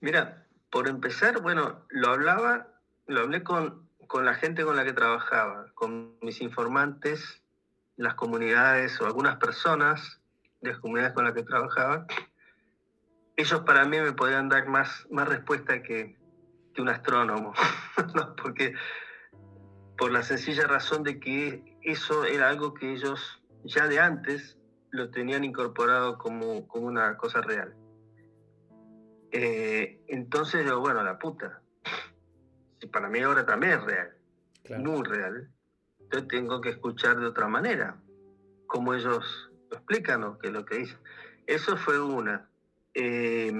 Mira, por empezar, bueno, lo hablaba, lo hablé con, con la gente con la que trabajaba, con mis informantes, las comunidades o algunas personas de las comunidades con las que trabajaba. Ellos para mí me podían dar más, más respuesta que, que un astrónomo, (laughs) porque por la sencilla razón de que eso era algo que ellos ya de antes lo tenían incorporado como, como una cosa real. Eh, entonces yo, bueno, la puta, para mí ahora también es real, muy real, yo tengo que escuchar de otra manera, como ellos lo explican o que lo que dicen. Eso fue una. Eh,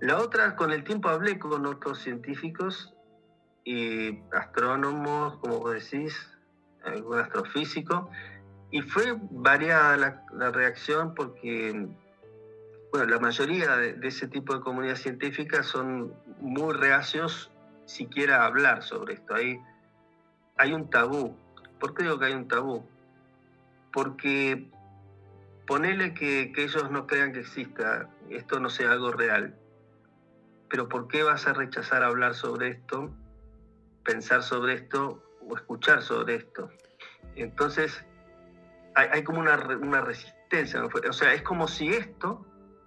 la otra, con el tiempo hablé con otros científicos y astrónomos, como vos decís, algún astrofísico, y fue variada la, reacción porque, bueno, la mayoría de, ese tipo de comunidad científica son muy reacios siquiera a hablar sobre esto. Hay, hay un tabú. ¿Por qué digo que hay un tabú? Porque ponele que, ellos no crean que exista, esto no sea algo real pero ¿por qué vas a rechazar hablar sobre esto, pensar sobre esto o escuchar sobre esto? Entonces, hay, como una, una, resistencia, o sea, es como si esto,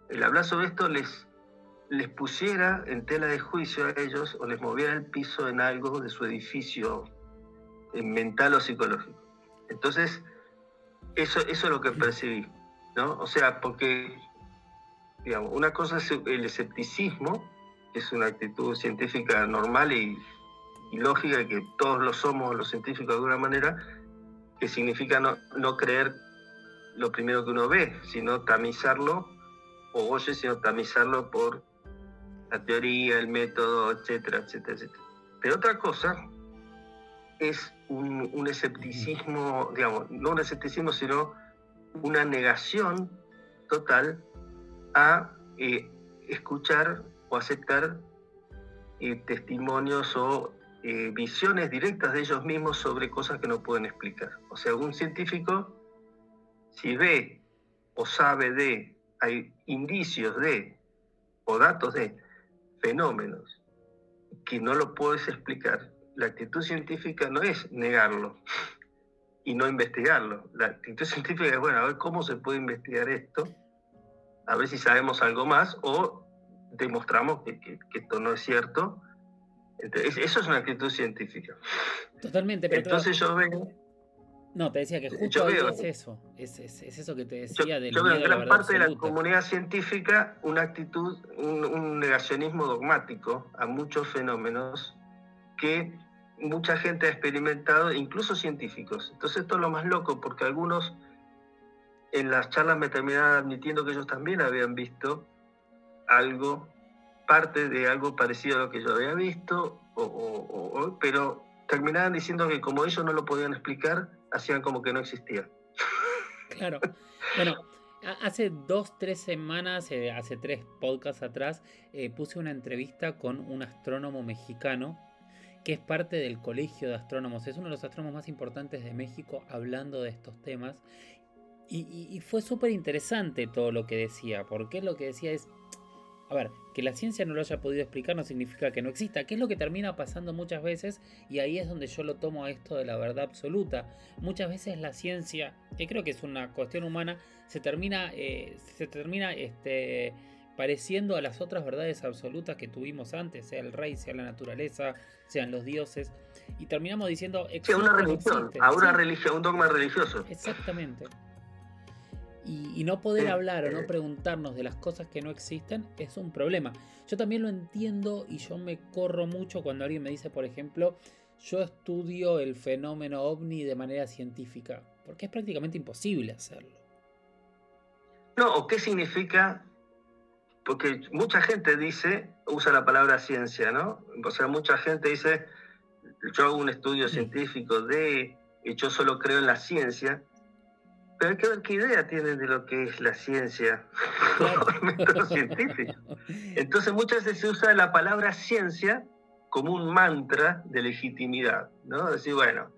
el hablar sobre esto les, les pusiera en tela de juicio a ellos o les moviera el piso en algo de su edificio mental o psicológico. Entonces, eso, eso es lo que percibí, ¿no? O sea, porque, digamos, una cosa es el escepticismo es una actitud científica normal y, lógica, que todos lo somos los científicos de alguna manera, que significa no, creer lo primero que uno ve, sino tamizarlo, o oye, sino tamizarlo por la teoría, el método, etcétera, etcétera, etcétera. Pero otra cosa es un, escepticismo, digamos, no un escepticismo, sino una negación total a eh, escuchar o aceptar eh, testimonios o eh, visiones directas de ellos mismos sobre cosas que no pueden explicar. O sea, un científico, si ve o sabe de, hay indicios de, o datos de fenómenos que no lo puedes explicar, la actitud científica no es negarlo y no investigarlo. La actitud científica es, bueno, a ver cómo se puede investigar esto, a ver si sabemos algo más o demostramos que, esto no es cierto. Entonces, eso es una actitud científica. Totalmente, pero Entonces yo veo... No, te decía que justo es eso, es, eso que te decía yo, yo veo en gran parte de la comunidad científica una actitud, un negacionismo dogmático a muchos fenómenos que mucha gente ha experimentado, incluso científicos. Entonces esto es lo más loco, porque algunos en las charlas me terminaban admitiendo que ellos también habían visto algo, parte de algo parecido a lo que yo había visto, pero terminaban diciendo que como ellos no lo podían explicar, hacían como que no existía. Claro. Bueno, hace dos, tres semanas, eh, hace tres podcasts atrás, eh, puse una entrevista con un astrónomo mexicano que es parte del Colegio de Astrónomos. Es uno de los astrónomos más importantes de México hablando de estos temas. Y, fue súper interesante todo lo que decía, porque lo que decía es, a ver, que la ciencia no lo haya podido explicar no significa que no exista, que es lo que termina pasando muchas veces, y ahí es donde yo lo tomo a esto de la verdad absoluta. Muchas veces la ciencia, que creo que es una cuestión humana, se termina, eh, se termina este, pareciendo a las otras verdades absolutas que tuvimos antes, sea el rey, sea la naturaleza, sean los dioses, y terminamos diciendo... Sí, una religión, a una religión, un dogma religioso. Exactamente. Y, no poder hablar o no preguntarnos de las cosas que no existen es un problema. Yo también lo entiendo y yo me corro mucho cuando alguien me dice, por ejemplo, yo estudio el fenómeno ovni de manera científica, porque es prácticamente imposible hacerlo. No, o qué significa porque mucha gente dice, usa la palabra ciencia, ¿no? O sea, mucha gente dice, yo hago un estudio científico de, y yo solo creo en la ciencia, pero hay que ver qué idea tienen de lo que es la ciencia (laughs) método científico. Entonces muchas veces se usa la palabra ciencia como un mantra de legitimidad, ¿no? Decir, bueno,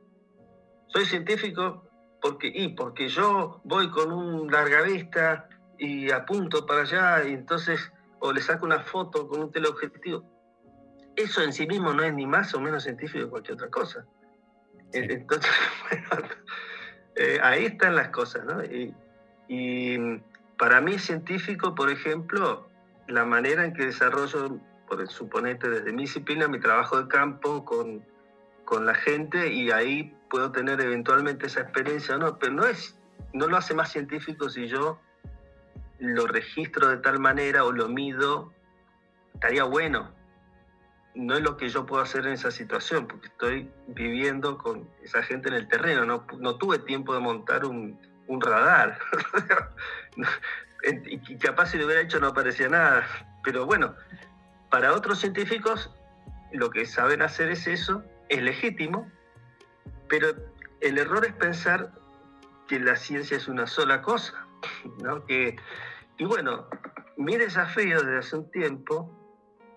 soy científico porque, y porque yo voy con un larga vista y apunto para allá y entonces o le saco una foto con un teleobjetivo. Eso en sí mismo no es ni más o menos científico que cualquier otra cosa. Entonces, (laughs) bueno, eh, ahí están las cosas, ¿no? Y, para mí científico, por ejemplo, la manera en que desarrollo, por suponete desde mi disciplina, mi trabajo de campo con, con la gente y ahí puedo tener eventualmente esa experiencia, ¿no? Pero no es, no lo hace más científico si yo lo registro de tal manera o lo mido, estaría bueno. No es lo que yo puedo hacer en esa situación, porque estoy viviendo con esa gente en el terreno. No, no tuve tiempo de montar un, un radar. (laughs) y capaz si lo hubiera hecho no aparecía nada. Pero bueno, para otros científicos lo que saben hacer es eso, es legítimo, pero el error es pensar que la ciencia es una sola cosa (laughs) ¿no? Que, y bueno, mi desafío desde hace un tiempo,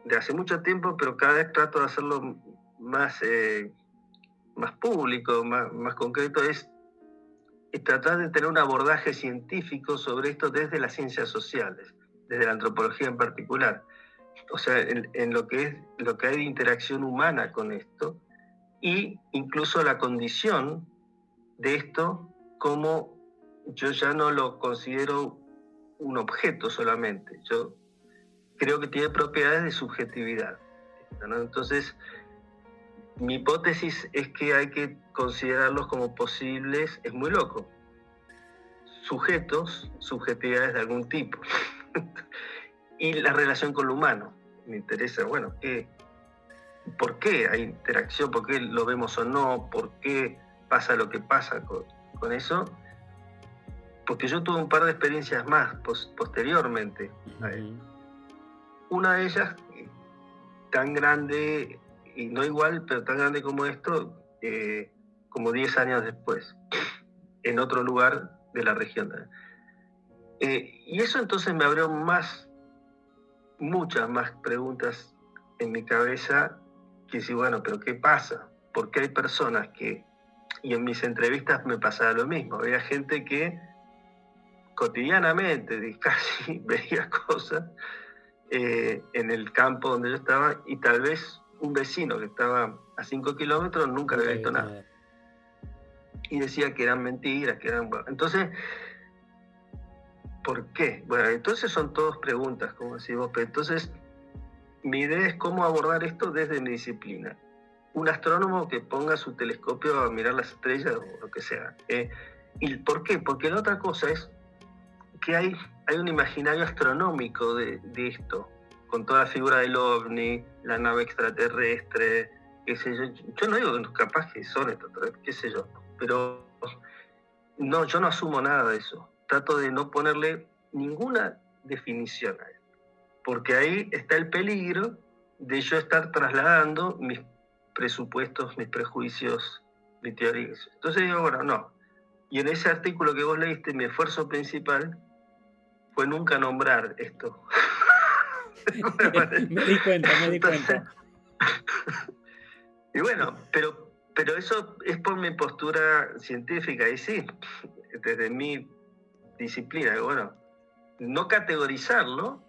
de hace mucho tiempo, pero cada vez trato de hacerlo más, eh, más público, más, más concreto, es, tratar de tener un abordaje científico sobre esto desde las ciencias sociales, desde la antropología en particular. O sea, en, en, lo, que es, lo que hay de interacción humana con esto y incluso la condición de esto como yo ya no lo considero un objeto solamente, yo creo que tiene propiedades de subjetividad. Entonces, mi hipótesis es que hay que considerarlos como posibles, es muy loco, sujetos, subjetividades de algún tipo. (laughs) y la relación con lo humano. Me interesa, bueno, ¿qué, ¿por qué hay interacción? ¿Por qué lo vemos o no? ¿Por qué pasa lo que pasa con, con eso? Porque yo tuve un par de experiencias más posteriormente Una de ellas, tan grande, y no igual, pero tan grande como esto, eh, como 10 años después, en otro lugar de la región. Eh, y eso entonces me abrió más, muchas más preguntas en mi cabeza que si, bueno, pero ¿qué pasa? Porque hay personas que, y en mis entrevistas me pasaba lo mismo, había gente que cotidianamente casi (laughs) veía cosas eh, en el campo donde yo estaba y tal vez un vecino que estaba a 5 kilómetros nunca había visto nada. Y decía que eran mentiras, que eran... Entonces, ¿por qué? Bueno, entonces son todas preguntas, como decimos, pero entonces mi idea es cómo abordar esto desde mi disciplina. Un astrónomo que ponga su telescopio a mirar las estrellas o lo que sea. Eh, ¿Y por qué? Porque la otra cosa es que hay, hay un imaginario astronómico de, de esto, con toda la figura del ovni, la nave extraterrestre, qué sé yo. Yo no digo capaz que son extraterrestres, qué sé yo, pero no, yo no asumo nada de eso. Trato de no ponerle ninguna definición a él, porque ahí está el peligro de yo estar trasladando mis presupuestos, mis prejuicios, mis teorías. Entonces digo, bueno, no. Y en ese artículo que vos leíste, mi esfuerzo principal fue nunca nombrar esto. (laughs) me di cuenta, me di cuenta. (laughs) y bueno, pero, pero eso es por mi postura científica, y sí, desde mi disciplina, bueno, no categorizarlo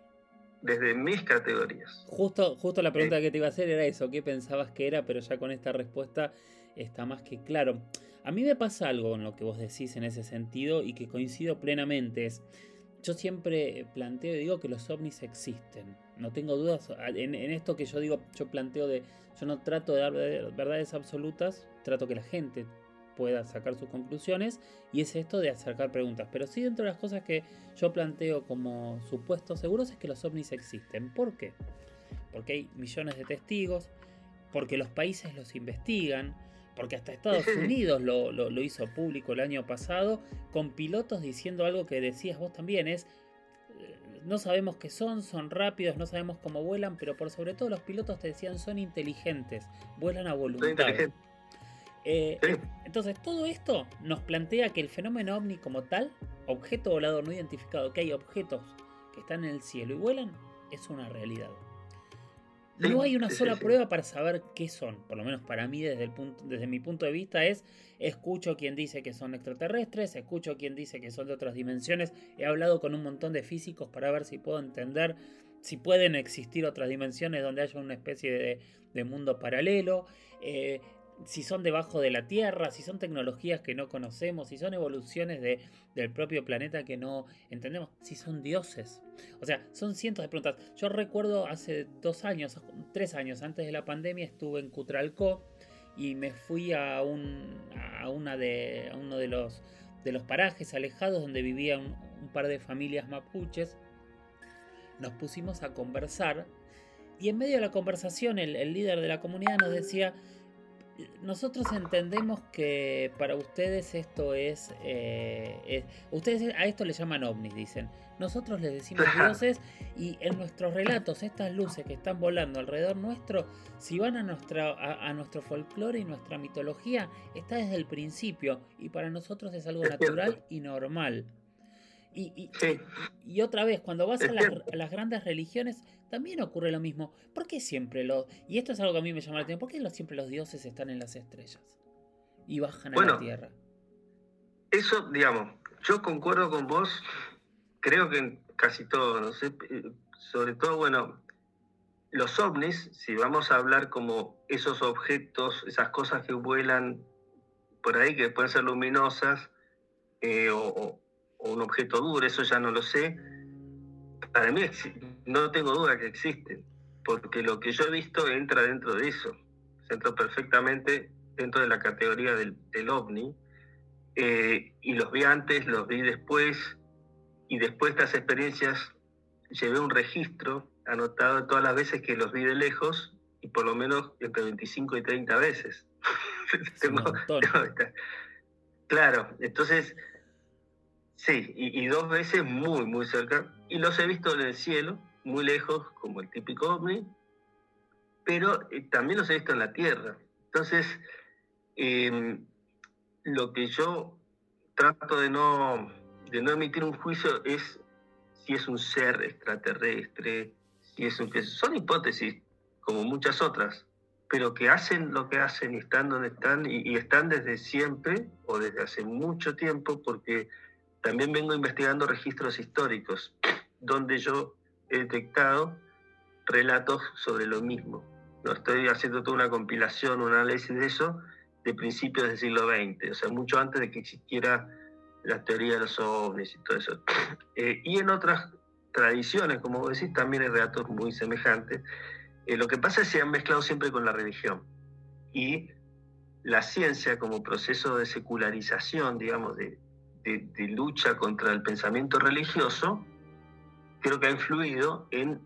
desde mis categorías. Justo, justo la pregunta que te iba a hacer era eso, ¿qué pensabas que era? Pero ya con esta respuesta está más que claro. A mí me pasa algo en lo que vos decís en ese sentido y que coincido plenamente. Es, yo siempre planteo y digo que los ovnis existen. No tengo dudas en, esto que yo digo, yo planteo de, yo no trato de dar verdades absolutas, trato que la gente pueda sacar sus conclusiones y es esto de acercar preguntas. Pero sí dentro de las cosas que yo planteo como supuestos seguros es que los ovnis existen. ¿Por qué? Porque hay millones de testigos, porque los países los investigan, porque hasta (laughs) Estados Unidos lo, hizo público el año pasado, con pilotos diciendo algo que decías vos también, es, eh, no sabemos qué son, son rápidos, no sabemos cómo vuelan, pero por sobre todo los pilotos te decían son inteligentes, vuelan a voluntad. Eh, entonces, todo esto nos plantea que el fenómeno ovni como tal, objeto volador no identificado, que hay objetos que están en el cielo y vuelan, es una realidad. No hay una sola prueba para saber qué son, por lo menos para mí desde, el punto, desde mi punto de vista es, escucho quien dice que son extraterrestres, escucho quien dice que son de otras dimensiones, he hablado con un montón de físicos para ver si puedo entender si pueden existir otras dimensiones donde haya una especie de, mundo paralelo. Eh, si son debajo de la Tierra, si son tecnologías que no conocemos, si son evoluciones de, del propio planeta que no entendemos, si son dioses. O sea, son cientos de preguntas. Yo recuerdo hace dos años, tres años antes de la pandemia, estuve en Cutralcó y me fui a, un, a, una de, uno de los, de los parajes alejados donde vivían un, par de familias mapuches. Nos pusimos a conversar y en medio de la conversación el, el líder de la comunidad nos decía, nosotros entendemos que para ustedes esto es, eh, Ustedes a esto le llaman ovnis, dicen. Nosotros les decimos dioses y en nuestros relatos, estas luces que están volando alrededor nuestro, si van a, nuestra, a, nuestro folclore y nuestra mitología, está desde el principio y para nosotros es algo natural y normal. Y, y, otra vez, cuando vas a las, grandes religiones, también ocurre lo mismo. ¿Por qué siempre los... Y esto es algo que a mí me llama la atención. ¿Por qué siempre los dioses están en las estrellas? Y bajan a la tierra. Eso, digamos, yo concuerdo con vos, creo que en casi todo, no sé, eh, sobre todo, bueno, los ovnis, si vamos a hablar como esos objetos, esas cosas que vuelan por ahí, que pueden ser luminosas, eh, o o un objeto duro, eso ya no lo sé. Para mí no tengo duda que existen, porque lo que yo he visto entra dentro de eso, entra perfectamente dentro de la categoría del, ovni, eh, y los vi antes, los vi después, y después de estas experiencias llevé un registro anotado todas las veces que los vi de lejos, y por lo menos entre 25 y 30 veces. (laughs) (laughs) claro, entonces Sí, y, dos veces muy, muy cerca. Y los he visto en el cielo, muy lejos, como el típico ovni, pero eh, también los he visto en la Tierra. Entonces, em, lo que yo trato de no, de no emitir un juicio es si es un ser extraterrestre, si es un... Son hipótesis, como muchas otras, pero que hacen lo que hacen y están donde están y, están desde siempre o desde hace mucho tiempo porque también vengo investigando registros históricos donde yo he detectado relatos sobre lo mismo. No estoy haciendo toda una compilación, un análisis de eso de principios del siglo XX, o sea, mucho antes de que existiera la teoría de los ovnis y todo eso. (clears throat) Eh, y en otras tradiciones, como vos decís, también hay relatos muy semejantes. Eh, lo que pasa es que se han mezclado siempre con la religión. Y la ciencia como proceso de secularización, digamos, de, de, lucha contra el pensamiento religioso, creo que ha influido en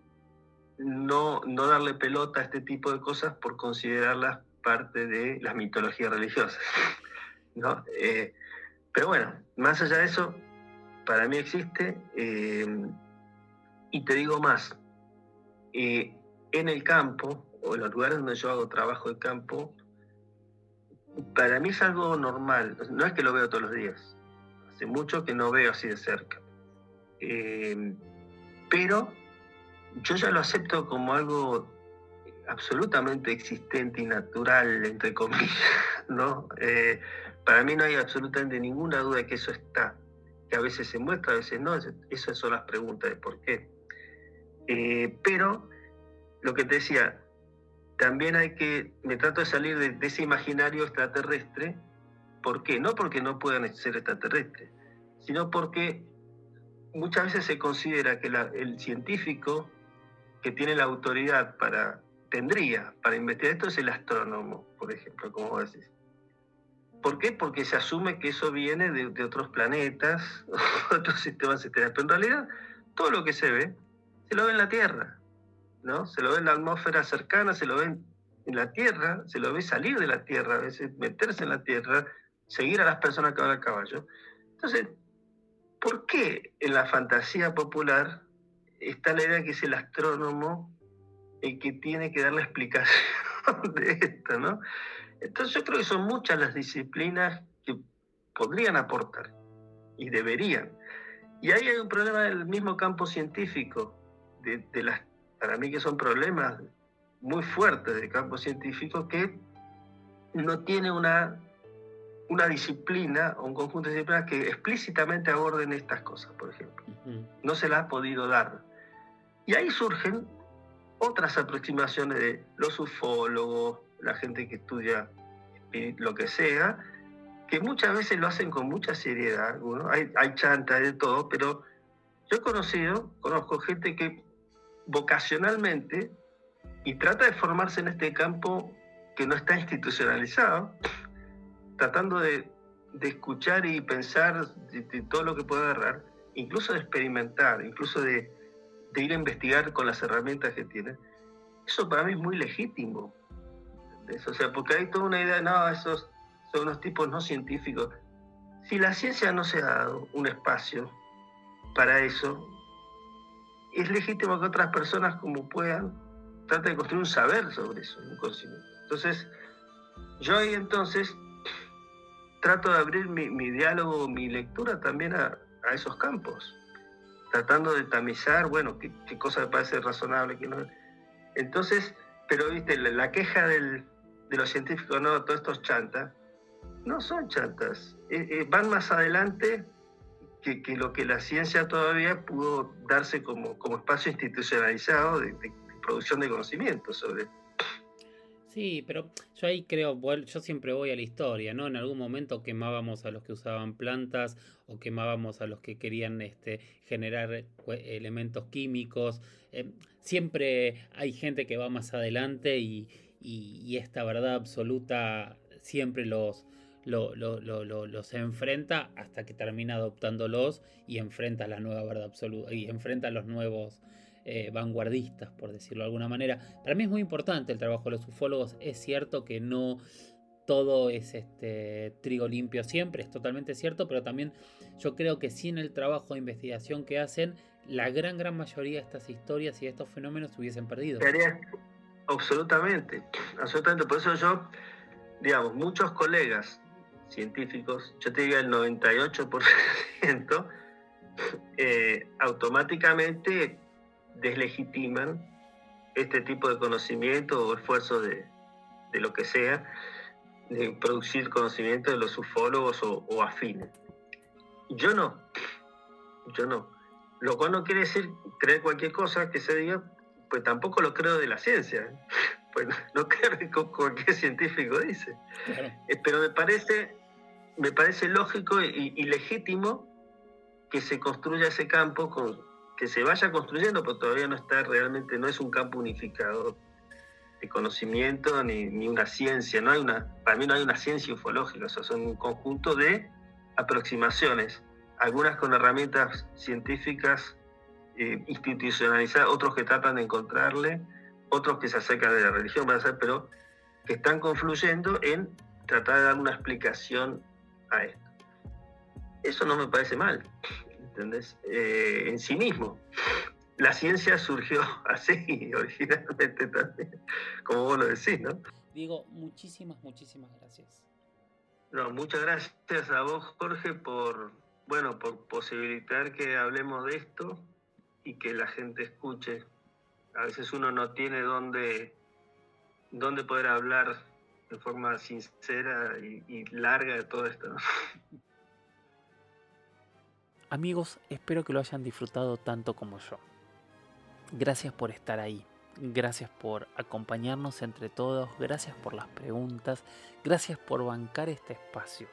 no, no darle pelota a este tipo de cosas por considerarlas parte de las mitologías religiosas. (laughs) ¿no? Eh, pero bueno, más allá de eso, para mí existe, eh, y te digo más, eh, en el campo, o en los lugares donde yo hago trabajo de campo, para mí es algo normal, no es que lo veo todos los días, hace mucho que no veo así de cerca, eh, pero yo ya lo acepto como algo absolutamente existente y natural, entre comillas, (laughs) ¿no? Para mí no hay absolutamente ninguna duda de que eso está, que a veces se muestra, a veces no, esas son las preguntas de por qué. Eh, pero lo que te decía, también hay que, me trato de salir de, ese imaginario extraterrestre, ¿por qué? No porque no puedan ser extraterrestres, sino porque muchas veces se considera que el científico que tiene la autoridad para, tendría para investigar esto es el astrónomo, por ejemplo, como decís. ¿Por qué? Porque se asume que eso viene de, otros planetas, (laughs) otros sistemas estelares. Pero en realidad, todo lo que se ve, se lo ve en la Tierra, ¿no? Se lo ve en la atmósfera cercana, se lo ve en la Tierra, se lo ve salir de la Tierra, a veces meterse en la Tierra, seguir a las personas que van a caballo. Entonces, ¿por qué en la fantasía popular está la idea que es el astrónomo el que tiene que dar la explicación (laughs) de esto, ¿no? Entonces yo creo que son muchas las disciplinas que podrían aportar y deberían. Y ahí hay un problema del mismo campo científico, de, las, para mí que son problemas muy fuertes del campo científico que no tiene una, una disciplina o un conjunto de disciplinas que explícitamente aborden estas cosas, por ejemplo. No se las ha podido dar. Y ahí surgen otras aproximaciones de los ufólogos, la gente que estudia lo que sea, que muchas veces lo hacen con mucha seriedad, hay, hay chanta de todo, pero yo he conocido, conozco gente que vocacionalmente y trata de formarse en este campo que no está institucionalizado, tratando de, escuchar y pensar de, todo lo que puede agarrar, incluso de experimentar, incluso de, de ir a investigar con las herramientas que tiene. Eso para mí es muy legítimo. O sea, porque hay toda una idea, no, esos son unos tipos no científicos. Si la ciencia no se ha dado un espacio para eso, es legítimo que otras personas como puedan traten de construir un saber sobre eso, un conocimiento. Entonces, yo ahí entonces trato de abrir mi, diálogo, mi lectura también a, esos campos, tratando de tamizar, bueno, qué, cosa me parece razonable, qué no. Entonces, pero viste, la queja de los científicos, no, todos estos chantas, no son chantas, eh, eh, van más adelante que, lo que la ciencia todavía pudo darse como, espacio institucionalizado de, producción de conocimiento sobre Sí, pero yo ahí creo, yo siempre voy a la historia, ¿no? En algún momento quemábamos a los que usaban plantas o quemábamos a los que querían este, generar eh, elementos químicos. siempre hay gente que va más adelante y, esta verdad absoluta siempre los, los enfrenta hasta que termina adoptándolos y enfrenta la nueva verdad absoluta y enfrenta los nuevos eh, vanguardistas, por decirlo de alguna manera. Para mí es muy importante el trabajo de los ufólogos. Es cierto que no todo es este trigo limpio siempre, es totalmente cierto, pero también yo creo que sin el trabajo de investigación que hacen, la gran gran mayoría de estas historias y de estos fenómenos se hubiesen perdido. Absolutamente, absolutamente. Por eso yo, digamos, muchos colegas científicos, yo te diría el 98%, eh, automáticamente deslegitiman este tipo de conocimiento o esfuerzo de, de lo que sea, de producir conocimiento de los ufólogos o, afines. Yo no, yo no. Lo cual no quiere decir creer cualquier cosa que se diga, pues tampoco lo creo de la ciencia. (laughs) Pues no creo que cualquier científico dice. Eh, pero me parece, me parece lógico y, legítimo que se construya ese campo, con, que se vaya construyendo, pero todavía no está realmente, no es un campo unificado conocimiento ni, ni, una ciencia. No hay una, para mí no hay una ciencia ufológica, o sea, son un conjunto de aproximaciones, algunas con herramientas científicas eh, institucionalizadas, otros que tratan de encontrarle, otros que se acercan de la religión, pero que están confluyendo en tratar de dar una explicación a esto. Eso no me parece mal, ¿entendés? Eh, en sí mismo la ciencia surgió (laughs) así, originalmente también, como vos lo decís, ¿no? Diego, muchísimas, muchísimas gracias. No, muchas gracias a vos, Jorge, por, bueno, por posibilitar que hablemos de esto y que la gente escuche. A veces uno no tiene dónde, dónde poder hablar de forma sincera y, y larga de todo esto. (laughs) Amigos, espero que lo hayan disfrutado tanto como yo. Gracias por estar ahí. Gracias por acompañarnos entre todos. Gracias por las preguntas. Gracias por bancar este espacio.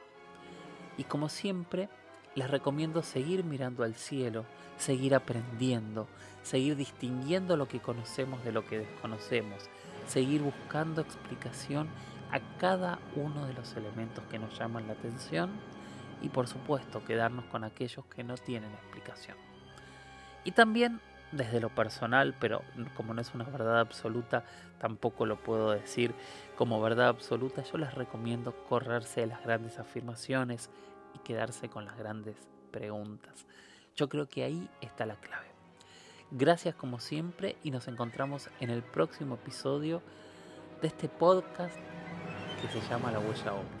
Y como siempre, les recomiendo seguir mirando al cielo, seguir aprendiendo, seguir distinguiendo lo que conocemos de lo que desconocemos, seguir buscando explicación a cada uno de los elementos que nos llaman la atención y por supuesto quedarnos con aquellos que no tienen explicación. Y también desde lo personal, pero como no es una verdad absoluta, tampoco lo puedo decir como verdad absoluta. Yo les recomiendo correrse de las grandes afirmaciones y quedarse con las grandes preguntas. Yo creo que ahí está la clave. Gracias como siempre y nos encontramos en el próximo episodio de este podcast que se llama La Huella OVNI.